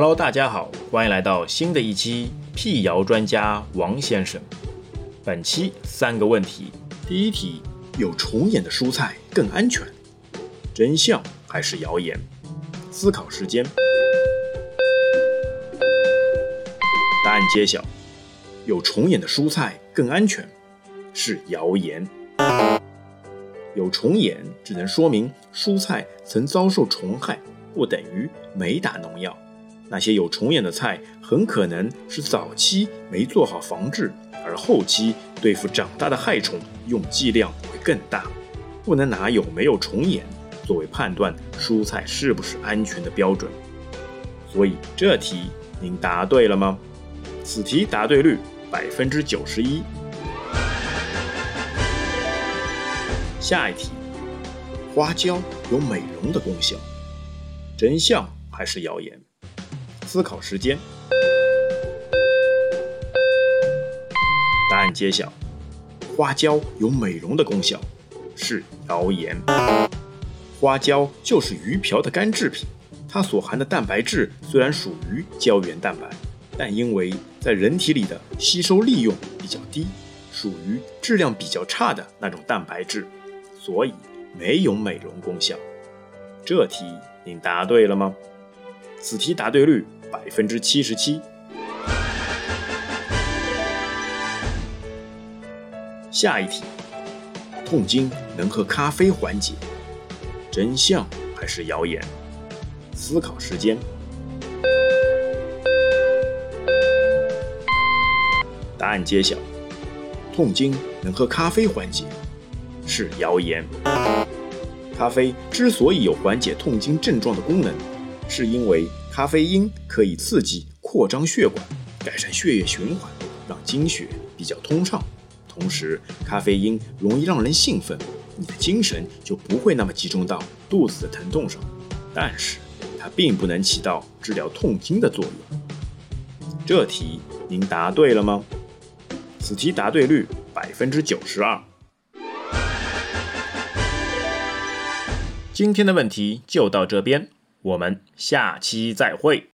Hello，大家好，欢迎来到新的一期辟谣专家王先生。本期三个问题：第一题，有虫眼的蔬菜更安全？真相还是谣言？思考时间。答案揭晓：有虫眼的蔬菜更安全，是谣言。有虫眼只能说明蔬菜曾遭受虫害，不等于没打农药。那些有虫眼的菜，很可能是早期没做好防治，而后期对付长大的害虫用剂量会更大。不能拿有没有虫眼作为判断蔬菜是不是安全的标准。所以这题您答对了吗？此题答对率百分之九十一。下一题，花椒有美容的功效，真相还是谣言？思考时间。答案揭晓，花椒有美容的功效，是谣言。花椒就是鱼鳔的干制品，它所含的蛋白质虽然属于胶原蛋白，但因为在人体里的吸收利用比较低，属于质量比较差的那种蛋白质，所以没有美容功效。这题您答对了吗？此题答对率百分之七十七。下一题，痛经能喝咖啡缓解，真相还是谣言？思考时间。答案揭晓，痛经能喝咖啡缓解，是谣言。咖啡之所以有缓解痛经症状的功能，是因为咖啡因可以刺激扩张血管，改善血液循环，让经血比较通畅。同时，咖啡因容易让人兴奋，你的精神就不会那么集中到肚子的疼痛上。但是，它并不能起到治疗痛经的作用。这题您答对了吗？此题答对率百分之九十二。今天的问题就到这边，我们下期再会。